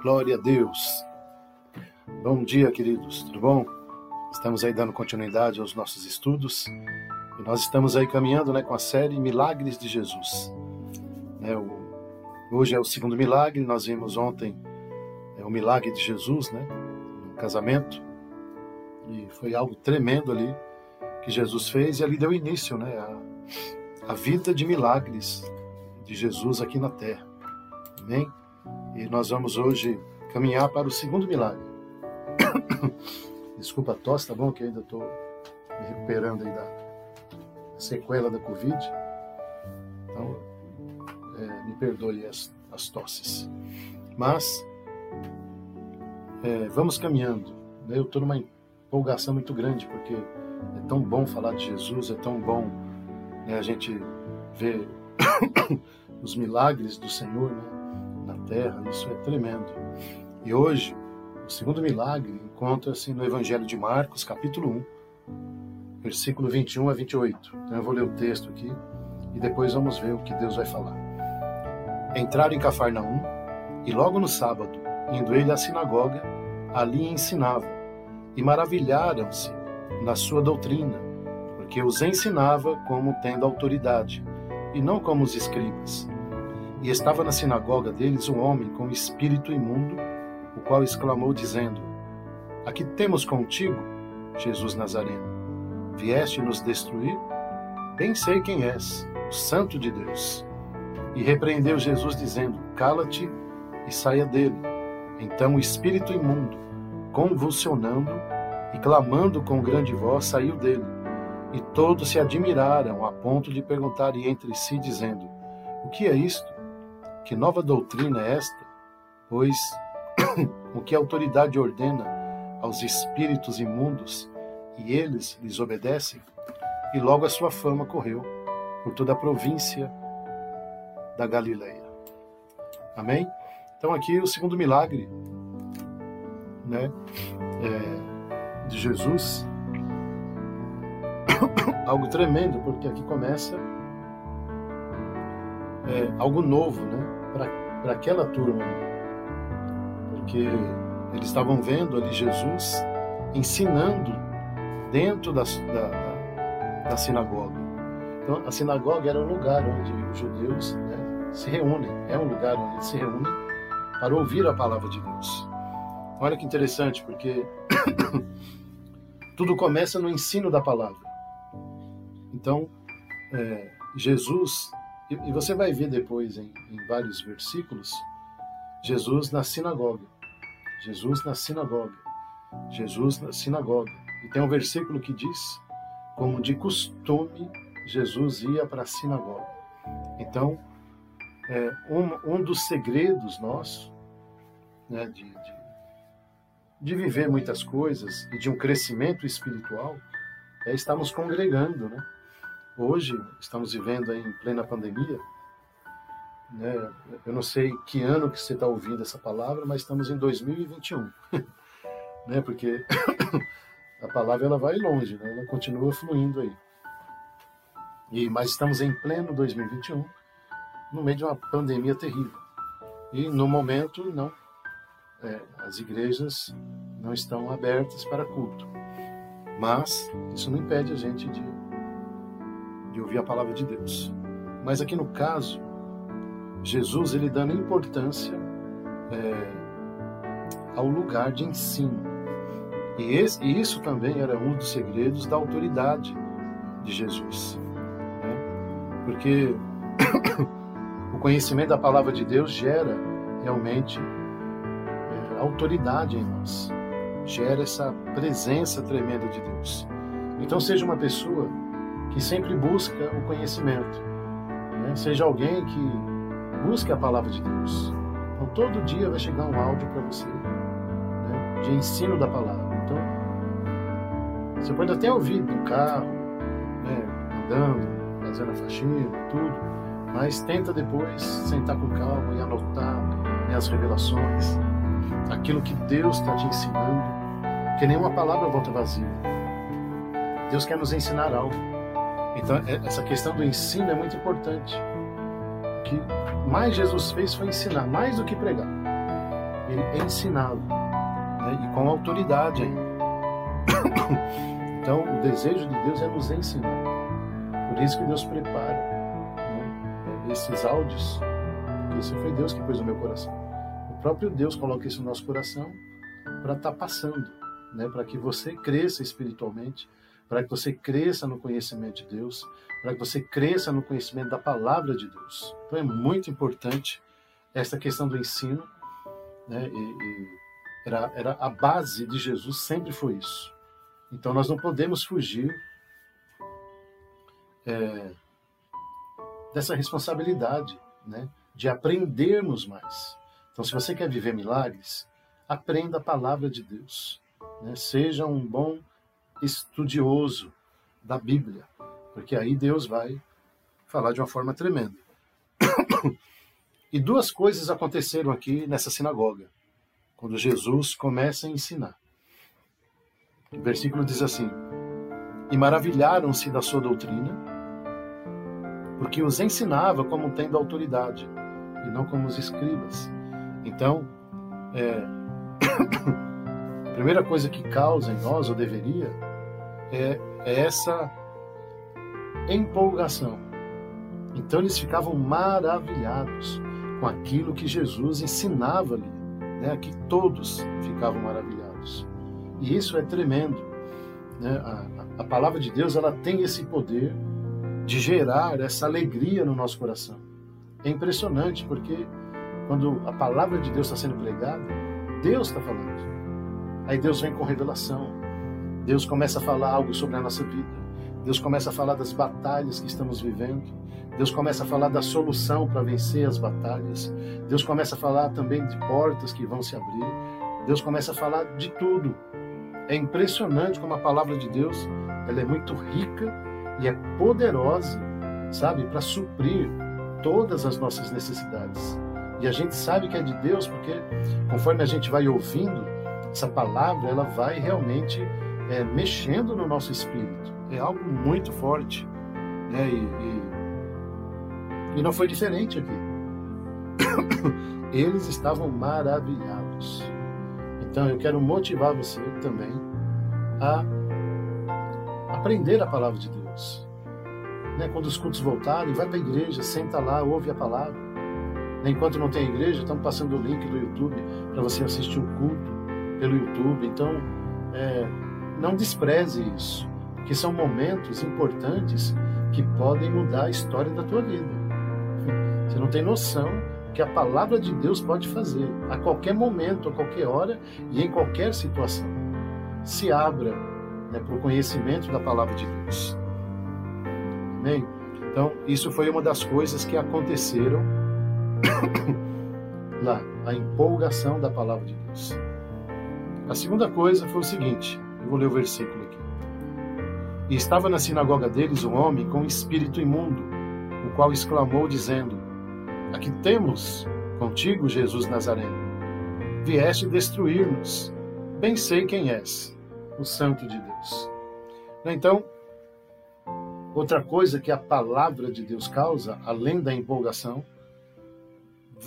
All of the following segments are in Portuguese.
Glória a Deus. Bom dia, queridos. Tudo bom? Estamos aí dando continuidade aos nossos estudos e nós estamos aí caminhando né, com a série Milagres de Jesus. É, o, hoje é o segundo milagre. Nós vimos ontem é, o milagre de Jesus, né, no casamento, e foi algo tremendo ali que Jesus fez e ali deu início, né, a, a vida de milagres de Jesus aqui na Terra. Amém? E nós vamos hoje caminhar para o segundo milagre. Desculpa a tosse, tá bom? Que ainda estou me recuperando aí da sequela da Covid. Então, é, me perdoe as, as tosses. Mas, é, vamos caminhando. Né? Eu estou numa empolgação muito grande, porque é tão bom falar de Jesus, é tão bom né, a gente ver os milagres do Senhor, né? Terra, isso é tremendo. E hoje, o segundo milagre encontra-se no Evangelho de Marcos, capítulo 1, versículo 21 a 28. Então eu vou ler o texto aqui e depois vamos ver o que Deus vai falar. Entraram em Cafarnaum e logo no sábado, indo ele à sinagoga, ali ensinava, e maravilharam-se na sua doutrina, porque os ensinava como tendo autoridade, e não como os escribas. E estava na sinagoga deles um homem com espírito imundo, o qual exclamou, dizendo: Aqui temos contigo, Jesus Nazareno. Vieste nos destruir? Bem sei quem és, o Santo de Deus. E repreendeu Jesus, dizendo: Cala-te e saia dele. Então o espírito imundo, convulsionando e clamando com grande voz, saiu dele. E todos se admiraram a ponto de perguntarem entre si, dizendo: O que é isto? Que nova doutrina é esta? Pois o que a autoridade ordena aos espíritos imundos e eles lhes obedecem? E logo a sua fama correu por toda a província da Galileia. Amém? Então aqui o segundo milagre, né, é, de Jesus, algo tremendo, porque aqui começa é, algo novo, né? Para aquela turma, porque eles estavam vendo ali Jesus ensinando dentro da, da, da sinagoga. Então, a sinagoga era um lugar onde os judeus né, se reúnem, é um lugar onde eles se reúnem para ouvir a palavra de Deus. Olha que interessante, porque tudo começa no ensino da palavra. Então, é, Jesus e, e você vai ver depois em, em vários versículos Jesus na sinagoga. Jesus na sinagoga. Jesus na sinagoga. E tem um versículo que diz: como de costume, Jesus ia para a sinagoga. Então, é, um, um dos segredos nossos né, de, de, de, viver muitas coisas e de um crescimento espiritual é estarmos congregando, né? Hoje, estamos vivendo em plena pandemia, né? eu não sei que ano que você está ouvindo essa palavra, mas estamos em 2021, né? porque a palavra ela vai longe, né? ela continua fluindo aí. E, mas estamos em pleno 2021, no meio de uma pandemia terrível. E no momento, não. É, as igrejas não estão abertas para culto. Mas isso não impede a gente de de ouvir a palavra de Deus. Mas aqui no caso, Jesus ele dando importância é, ao lugar de ensino. E, esse, e, isso também era um dos segredos da autoridade de Jesus. Né? Porque o conhecimento da palavra de Deus gera realmente é, autoridade em nós, gera essa presença tremenda de Deus. Então, seja uma pessoa que sempre busca o conhecimento. Né? Seja alguém que busque a palavra de Deus. Então, todo dia vai chegar um áudio para você né? de ensino da palavra. Então, você pode até ouvir no carro, né? andando, fazendo a faxina, tudo, mas tenta depois sentar com calma e anotar né, as revelações, aquilo que Deus está te ensinando, que nenhuma palavra volta vazia. Deus quer nos ensinar algo. Então, é, essa questão do ensino é muito importante. O que mais Jesus fez foi ensinar, mais do que pregar. ele ensinava, né? e com autoridade ainda. Então, o desejo de Deus é nos ensinar. Por isso que Deus prepara né, esses áudios, porque isso foi Deus que pôs no meu coração. O próprio Deus coloca isso no nosso coração para estar tá passando, né, para que você cresça espiritualmente, para que você cresça no conhecimento de Deus, para que você cresça no conhecimento da palavra de Deus. Então é muito importante essa questão do ensino, né, e, e era, era a base de Jesus, sempre foi isso. Então nós não podemos fugir é, dessa responsabilidade, né, de aprendermos mais. Então, se você quer viver milagres, aprenda a palavra de Deus. Né? Seja um bom estudioso da Bíblia, porque aí Deus vai falar de uma forma tremenda. E duas coisas aconteceram aqui nessa sinagoga, quando Jesus começa a ensinar. O versículo diz assim: E maravilharam-se da sua doutrina, porque os ensinava como tendo autoridade, e não como os escribas. Então, é, a primeira coisa que causa em nós, ou deveria, é, é essa empolgação. Então eles ficavam maravilhados com aquilo que Jesus ensinava ali, né? que todos ficavam maravilhados. E isso é tremendo. Né? A, a palavra de Deus ela tem esse poder de gerar essa alegria no nosso coração. É impressionante porque quando a palavra de Deus está sendo pregada, Deus está falando. Aí Deus vem com revelação. Deus começa a falar algo sobre a nossa vida. Deus começa a falar das batalhas que estamos vivendo. Deus começa a falar da solução para vencer as batalhas. Deus começa a falar também de portas que vão se abrir. Deus começa a falar de tudo. É impressionante como a palavra de Deus ela é muito rica e é poderosa, sabe, para suprir todas as nossas necessidades. E a gente sabe que é de Deus porque, conforme a gente vai ouvindo essa palavra, ela vai realmente é, mexendo no nosso espírito. É algo muito forte. Né? E, e, e não foi diferente aqui. Eles estavam maravilhados. Então eu quero motivar você também a aprender a palavra de Deus. Né? Quando os cultos voltarem, vai para a igreja, senta lá, ouve a palavra Enquanto não tem igreja, estamos passando o link do YouTube para você assistir o culto pelo YouTube. Então, é, não despreze isso, porque são momentos importantes que podem mudar a história da tua vida. Você não tem noção que a palavra de Deus pode fazer a qualquer momento, a qualquer hora e em qualquer situação. Se abra né, para o conhecimento da palavra de Deus. Amém? Então, isso foi uma das coisas que aconteceram lá, a empolgação da palavra de Deus. A segunda coisa foi o seguinte, eu vou ler o versículo aqui. E estava na sinagoga deles um homem com espírito imundo, o qual exclamou dizendo: Aqui temos contigo, Jesus Nazareno. Vieste destruir-nos. Bem sei quem és, o Santo de Deus. Então, outra coisa que a palavra de Deus causa, além da empolgação,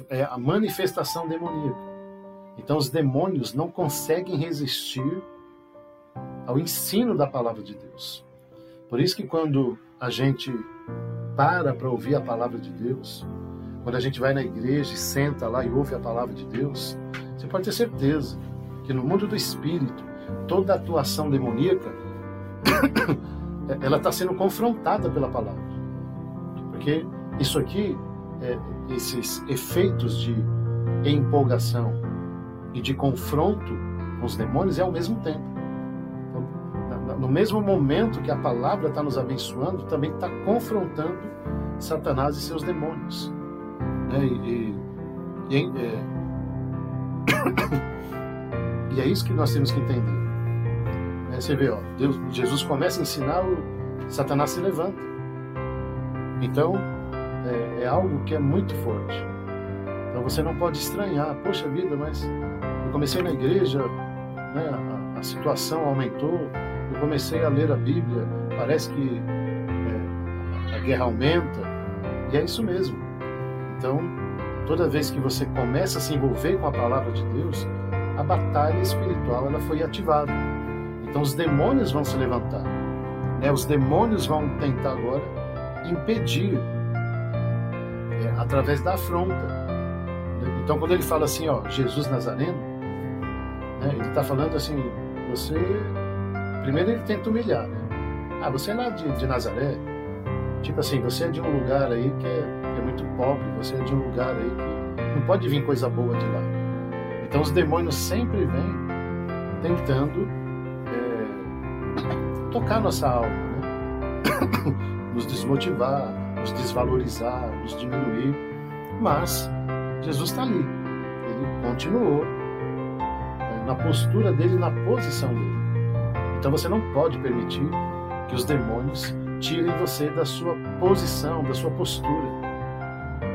é a manifestação demoníaca. Então os demônios não conseguem resistir ao ensino da palavra de Deus. Por isso que quando a gente para para ouvir a palavra de Deus, quando a gente vai na igreja e senta lá e ouve a palavra de Deus, você pode ter certeza que no mundo do espírito, toda atuação demoníaca ela está sendo confrontada pela palavra. Porque isso aqui é, esses efeitos de empolgação e de confronto com os demônios é ao mesmo tempo. No mesmo momento que a palavra está nos abençoando, também está confrontando Satanás e seus demônios. Né? E, e, e, é... e, é... isso que nós temos que entender. Né? Você vê, ó, Deus, Jesus começa a ensinar, Satanás se levanta. Então, é, é algo que é muito forte. Então você não pode estranhar, poxa vida, mas eu comecei na igreja, né, a, a, situação aumentou, comecei a ler a Bíblia, parece que é, a guerra aumenta, e é isso mesmo. Então, toda vez que você começa a se envolver com a palavra de Deus, a batalha espiritual ela foi ativada. Então os demônios vão se levantar. Né? Os demônios vão tentar agora impedir é, através da afronta. Então quando ele fala assim, ó, Jesus Nazareno, né, ele está falando assim, você primeiro ele tenta humilhar, né? Ah, você é lá de, de Nazaré, tipo assim, você é de um lugar aí que é, que é muito pobre, você é de um lugar aí que não pode vir coisa boa de lá. Então os demônios sempre vêm tentando é, tocar nossa alma, né? nos desmotivar, nos desvalorizar, nos diminuir. Mas Jesus está ali. Ele continuou é, na postura dele, na posição dele. Então você não pode permitir que os demônios tirem você da sua posição, da sua postura.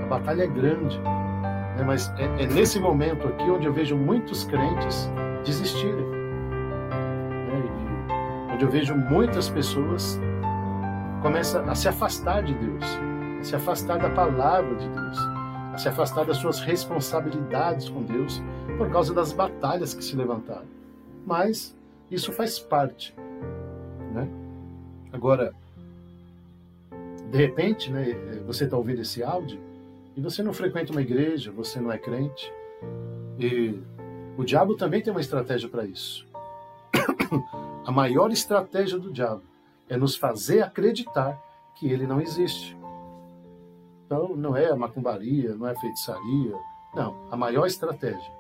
A batalha é grande, né? Mas é, é, nesse momento aqui onde eu vejo muitos crentes desistirem. Né? onde eu vejo muitas pessoas começam a se afastar de Deus, a se afastar da palavra de Deus, a se afastar das suas responsabilidades com Deus por causa das batalhas que se levantaram. Mas isso faz parte. Né? Agora, de repente, né, você está ouvindo esse áudio e você não frequenta uma igreja, você não é crente. E o diabo também tem uma estratégia para isso. A maior estratégia do diabo é nos fazer acreditar que ele não existe. Então, não é a macumbaria, não é a feitiçaria. Não, a maior estratégia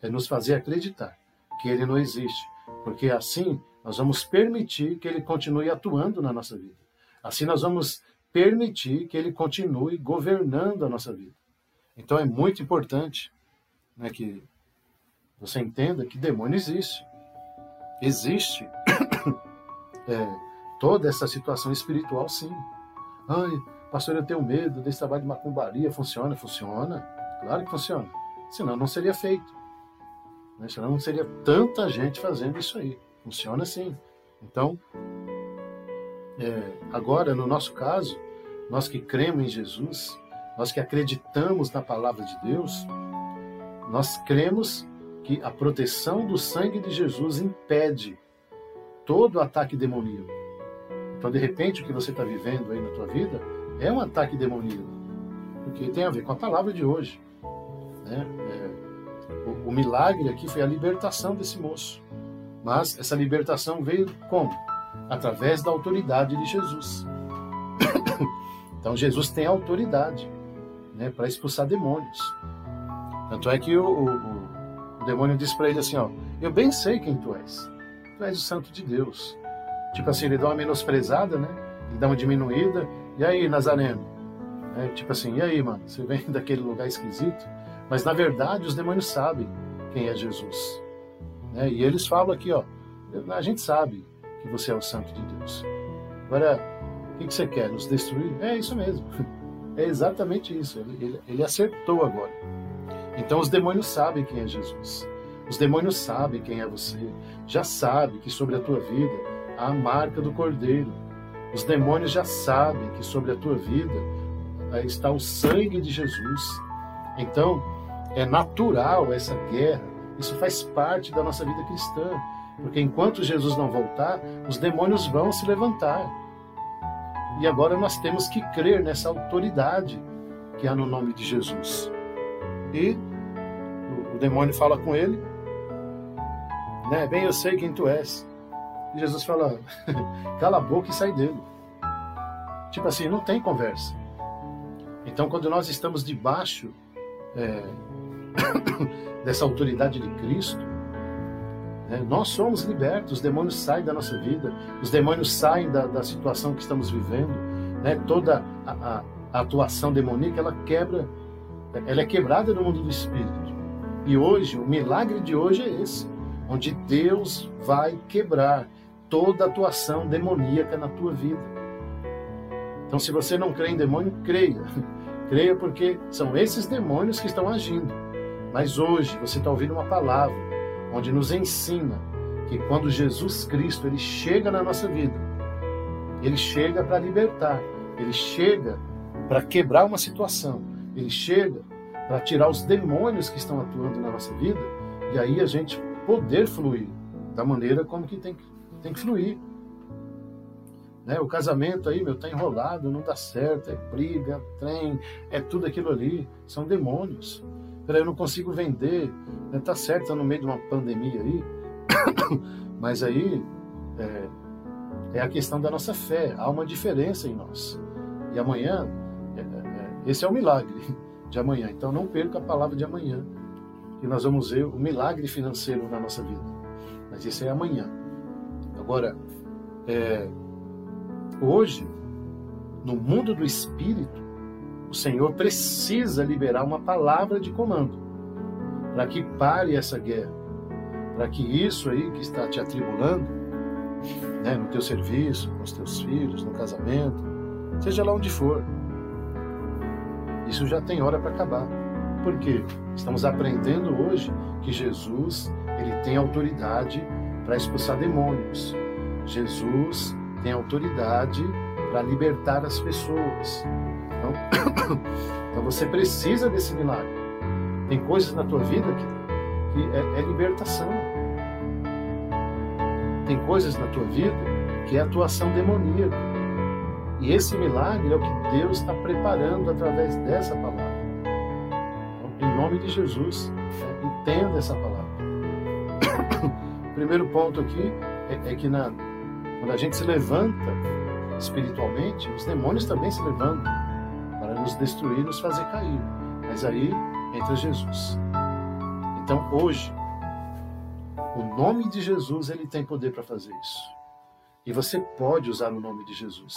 é nos fazer acreditar que ele não existe. Porque assim nós vamos permitir que ele continue atuando na nossa vida. Assim nós vamos permitir que ele continue governando a nossa vida. Então é muito importante né, que você entenda que demônio existe. Existe é, toda essa situação espiritual, sim. Ai, pastor, eu tenho medo desse trabalho de macumbaria. Funciona? Funciona. Claro que funciona. Senão não seria feito. Né? Senão não seria tanta gente fazendo isso aí. Funciona sim. Então, é, agora, no nosso caso, nós que cremos em Jesus, nós que acreditamos na palavra de Deus, nós cremos que a proteção do sangue de Jesus impede todo ataque demoníaco. Então, de repente, o que você está vivendo aí na tua vida é um ataque demoníaco, porque tem a ver com a palavra de hoje. Né? É, o, o milagre aqui foi a libertação desse moço. Mas essa libertação veio como? através da autoridade de Jesus. Então Jesus tem autoridade né, para expulsar demônios. Tanto é que o, o, o demônio diz para ele assim: ó, Eu bem sei quem tu és. Tu és o Santo de Deus. Tipo assim, ele dá uma menosprezada, né? Ele dá uma diminuída. E aí, Nazareno? É, tipo assim, e aí, mano? Você vem daquele lugar esquisito? Mas na verdade, os demônios sabem quem é Jesus. Né? E eles falam aqui, ó, a gente sabe que você é o Santo de Deus. Agora, o que você quer? Nos destruir? É isso mesmo. É exatamente isso. Ele, ele, ele acertou agora. Então os demônios sabem quem é Jesus. Os demônios sabem quem é você. Já sabe que sobre a tua vida há a marca do Cordeiro. Os demônios já sabem que sobre a tua vida está o sangue de Jesus. Então, é natural essa guerra. Isso faz parte da nossa vida cristã. Porque enquanto Jesus não voltar, os demônios vão se levantar. E agora nós temos que crer nessa autoridade que há no nome de Jesus. E o demônio fala com ele, né? Bem, eu sei quem tu és. E Jesus fala: cala a boca e sai dele. Tipo assim, não tem conversa. Então, quando nós estamos debaixo é, dessa autoridade de Cristo, né? Nós somos libertos, os demônios saem da nossa vida, os demônios saem da, da situação que estamos vivendo. Né? Toda a, a, atuação demoníaca ela quebra, ela é quebrada no mundo do espírito. E hoje, o milagre de hoje é esse, onde Deus vai quebrar toda atuação demoníaca na tua vida. Então, se você não crê em demônio, creia. Creia porque são esses demônios que estão agindo. Mas hoje você está ouvindo uma palavra onde nos ensina que quando Jesus Cristo ele chega na nossa vida, ele chega para libertar, ele chega para quebrar uma situação, ele chega para tirar os demônios que estão atuando na nossa vida e aí a gente poder fluir da maneira como que tem, tem que fluir. Né? O casamento aí, meu, tá enrolado, não dá certo, é briga, trem, é tudo aquilo ali, são demônios. Peraí, eu não consigo vender, né? tá certo, tá no meio de uma pandemia aí, mas aí é, é, a questão da nossa fé, há uma diferença em nós. E amanhã, é, é, esse é o milagre de amanhã, então não perca a palavra de amanhã, que nós vamos ver o milagre financeiro na nossa vida. Mas isso é amanhã. Agora, é, Hoje, no mundo do espírito, o Senhor precisa liberar uma palavra de comando para que pare essa guerra, para que isso aí que está te atribulando, né, no teu serviço, com os teus filhos, no casamento, seja lá onde for, isso já tem hora para acabar. Porque estamos aprendendo hoje que Jesus ele tem autoridade para expulsar demônios. Jesus tem autoridade para libertar as pessoas. Então, então, você precisa desse milagre. Tem coisas na tua vida que, que é, é libertação. Tem coisas na tua vida que é atuação demoníaca. E esse milagre é o que Deus está preparando através dessa palavra. Então, em nome de Jesus, é, entenda essa palavra. O primeiro ponto aqui é, é que na, quando a gente se levanta espiritualmente, os demônios também se levantam para nos destruir, nos fazer cair. Mas aí entra Jesus. Então hoje, o nome de Jesus ele tem poder para fazer isso. E você pode usar o nome de Jesus.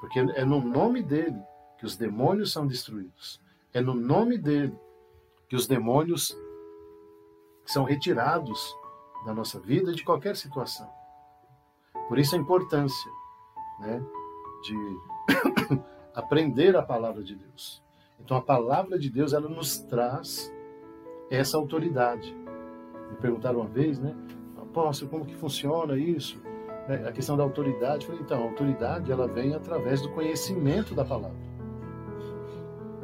Porque é no nome dele que os demônios são destruídos. É no nome dele que os demônios são retirados da nossa vida de qualquer situação. Por isso a importância né, de aprender a palavra de Deus. Então a palavra de Deus ela nos traz essa autoridade. Me perguntaram uma vez, né, apóstolo, como que funciona isso? É, a questão da autoridade. Eu falei, então, a autoridade ela vem através do conhecimento da palavra.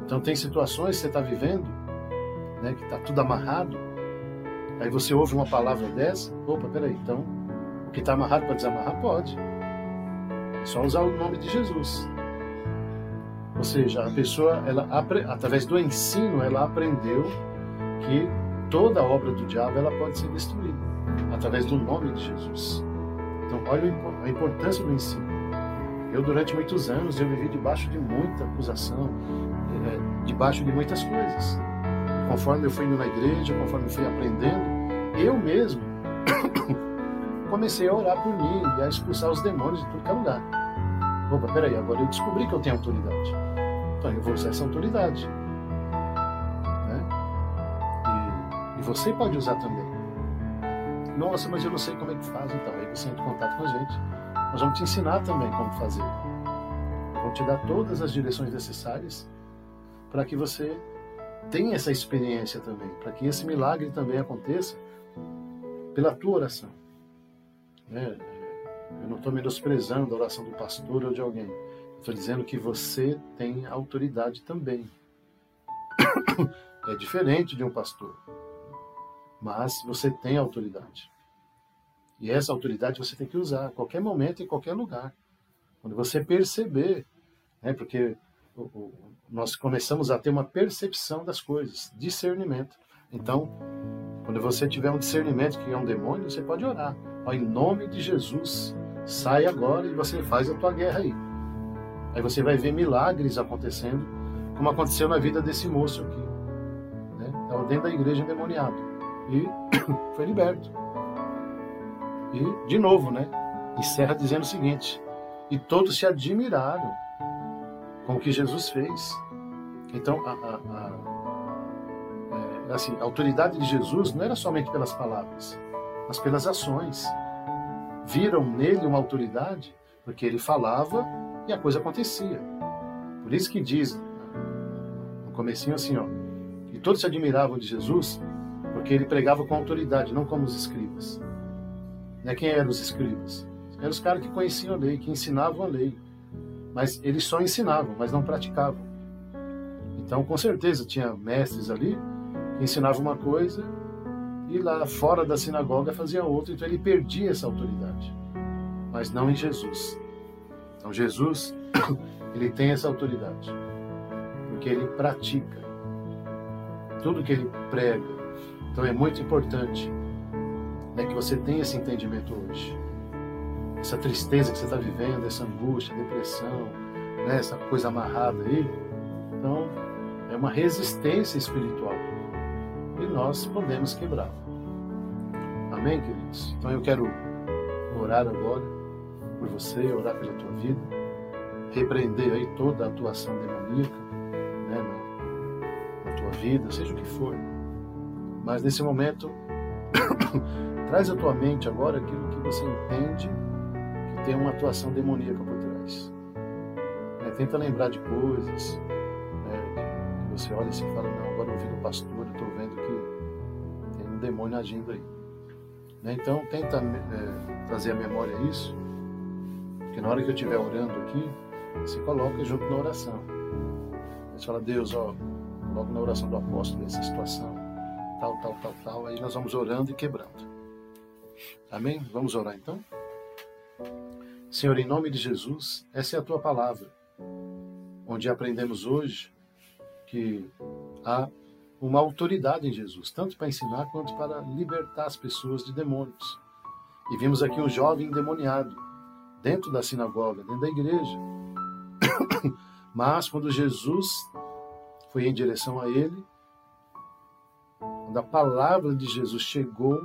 Então tem situações que você está vivendo, né, que está tudo amarrado, aí você ouve uma palavra dessa, opa, peraí, então que está amarrado para desamarrar, pode. É só usar o nome de Jesus. Ou seja, a pessoa, ela, através do ensino, ela aprendeu que toda obra do diabo ela pode ser destruída através do nome de Jesus. Então, olha a importância do ensino. Eu, durante muitos anos, eu vivi debaixo de muita acusação, é, debaixo de muitas coisas. Conforme eu fui indo na igreja, conforme eu fui aprendendo, eu mesmo comecei a orar por mim e a expulsar os demônios de tudo que é lugar. Opa, peraí, agora eu descobri que eu tenho autoridade. Então eu vou usar essa autoridade. Né? E, e você pode usar também. Nossa, mas eu não sei como é que faz. Então, aí você entra em contato com a gente. Nós vamos te ensinar também como fazer. Vamos te dar todas as direções necessárias para que você tenha essa experiência também, para que esse milagre também aconteça pela tua oração. Né? Eu não estou menosprezando a oração do pastor ou de alguém. Estou dizendo que você tem autoridade também. É diferente de um pastor. Mas você tem autoridade. E essa autoridade você tem que usar a qualquer momento, em qualquer lugar. Quando você perceber, né, porque nós começamos a ter uma percepção das coisas, discernimento. Então, quando você tiver um discernimento que é um demônio, você pode orar. Ó, em nome de Jesus, sai agora e você faz a tua guerra aí. Aí você vai ver milagres acontecendo, como aconteceu na vida desse moço aqui. Né? Estava dentro da igreja endemoniado. E foi liberto. E, de novo, né? Encerra dizendo o seguinte: E todos se admiraram com o que Jesus fez. Então, a, a, a assim, a autoridade de Jesus não era somente pelas palavras, mas pelas ações. Viram nele uma autoridade porque ele falava e a coisa acontecia. Por isso que diz no comecinho assim, ó, e todos se admiravam de Jesus porque ele pregava com autoridade, não como os escribas. Né? Quem eram os escribas? Eram os caras que conheciam a lei, que ensinavam a lei. Mas eles só ensinavam, mas não praticavam. Então, com certeza, tinha mestres ali que ensinavam uma coisa e lá fora da sinagoga fazia outra, então ele perdia essa autoridade. Mas não em Jesus. Então, Jesus, ele tem essa autoridade, porque ele pratica tudo que ele prega. Então, é muito importante né, que você tenha esse entendimento hoje. Essa tristeza que você está vivendo, essa angústia, depressão, né, essa coisa amarrada aí. Então, é uma resistência espiritual e nós podemos quebrá-la. Amém, queridos? Então eu quero orar agora por você, orar pela tua vida, repreender aí toda a atuação demoníaca né, na, na tua vida, seja o que for. Mas nesse momento, traz à tua mente agora aquilo que você entende que tem uma atuação demoníaca por trás. É, tenta lembrar de coisas, você olha e fala, não, agora eu vi do pastor, eu estou vendo que tem um demônio agindo aí. Né? Então tenta é, trazer à memória isso, porque na hora que eu estiver orando aqui, você coloca junto na oração. Você fala, Deus, ó, coloca na oração do apóstolo essa situação, tal, tal, tal, tal, aí nós vamos orando e quebrando. Amém? Vamos orar então? Senhor, em nome de Jesus, essa é a tua palavra, onde aprendemos hoje que há uma autoridade em Jesus, tanto para ensinar quanto para libertar as pessoas de demônios. E vimos aqui um jovem endemoniado dentro da sinagoga, dentro da igreja. Mas quando Jesus foi em direção a ele, quando a palavra de Jesus chegou,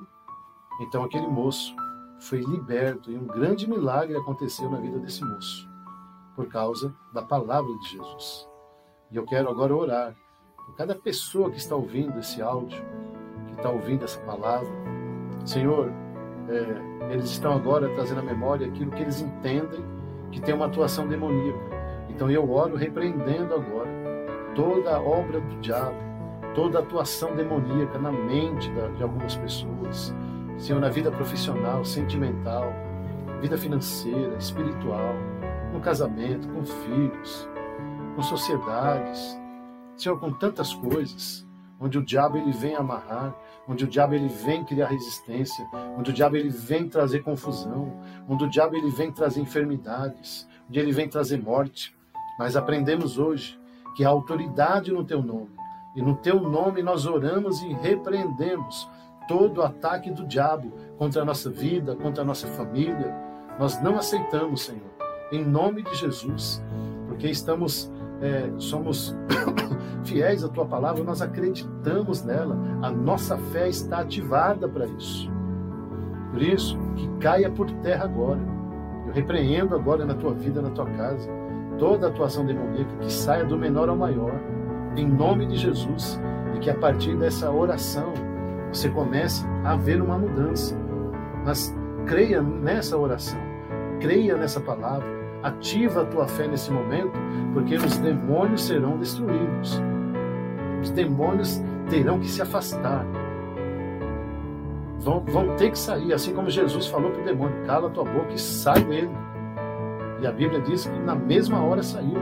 então aquele moço foi liberto e um grande milagre aconteceu na vida desse moço, por causa da palavra de Jesus. E eu quero agora orar por cada pessoa que está ouvindo esse áudio, que está ouvindo essa palavra. Senhor, é, eles estão agora trazendo à memória aquilo que eles entendem que tem uma atuação demoníaca. Então eu oro repreendendo agora toda a obra do diabo, toda a atuação demoníaca na mente de algumas pessoas. Senhor, na vida profissional, sentimental, vida financeira, espiritual, no casamento, com filhos, com sociedades, Senhor, com tantas coisas, onde o diabo ele vem amarrar, onde o diabo ele vem criar resistência, onde o diabo ele vem trazer confusão, onde o diabo ele vem trazer enfermidades, onde ele vem trazer morte. Mas aprendemos hoje que há autoridade no teu nome, e no teu nome nós oramos e repreendemos todo ataque do diabo contra a nossa vida, contra a nossa família. Nós não aceitamos, Senhor, em nome de Jesus, porque estamos é, somos fiéis à tua palavra, nós acreditamos nela, a nossa fé está ativada para isso. Por isso, que caia por terra agora. Eu repreendo agora na tua vida, na tua casa, toda atuação demoníaca, que saia do menor ao maior, em nome de Jesus, e que a partir dessa oração você comece a ver uma mudança. Mas creia nessa oração, creia nessa palavra, Ativa a tua fé nesse momento, porque os demônios serão destruídos. Os demônios terão que se afastar. Vão, vão ter que sair, assim como Jesus falou para o demônio: cala tua boca e sai dele. E a Bíblia diz que na mesma hora saiu.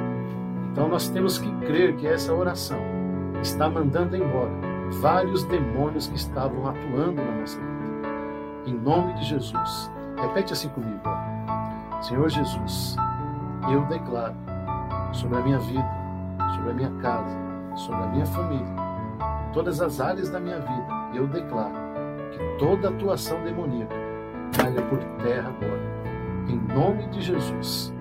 Então nós temos que crer que essa oração está mandando embora vários demônios que estavam atuando na nossa vida. Em nome de Jesus. Repete assim comigo. Senhor Jesus, eu declaro sobre a minha vida, sobre a minha casa, sobre a minha família, todas as áreas da minha vida, eu declaro que toda atuação demoníaca caia por terra agora. Em nome de Jesus,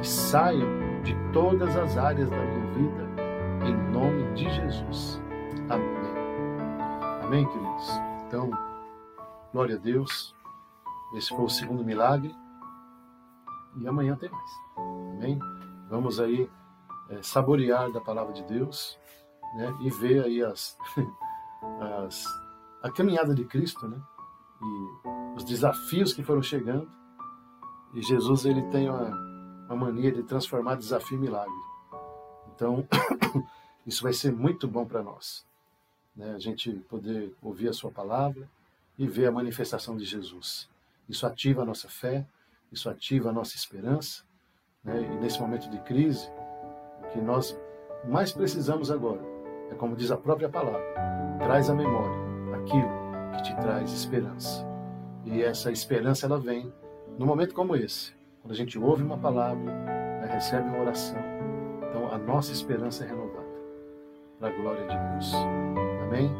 que saiam de todas as áreas da minha vida, em nome de Jesus. Amém. Amém, queridos? Então, glória a Deus. Esse foi o segundo milagre. E amanhã tem mais. Amém? Vamos aí é, saborear da palavra de Deus né? e ver aí as, as, a caminhada de Cristo, né? E os desafios que foram chegando. E Jesus ele tem uma, uma mania de transformar desafio em milagre. Então, isso vai ser muito bom para nós. Né? A gente poder ouvir a sua palavra e ver a manifestação de Jesus. Isso ativa a nossa fé, isso ativa a nossa esperança né? E nesse momento de crise, que nós mais precisamos agora é, como diz a própria palavra, traz à memória aquilo que te traz esperança. E essa esperança ela vem num momento como esse, quando a gente ouve uma palavra, né, recebe uma oração. Então a nossa esperança é renovada para a glória de Deus. Amém?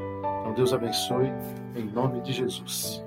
Então Deus abençoe em nome de Jesus.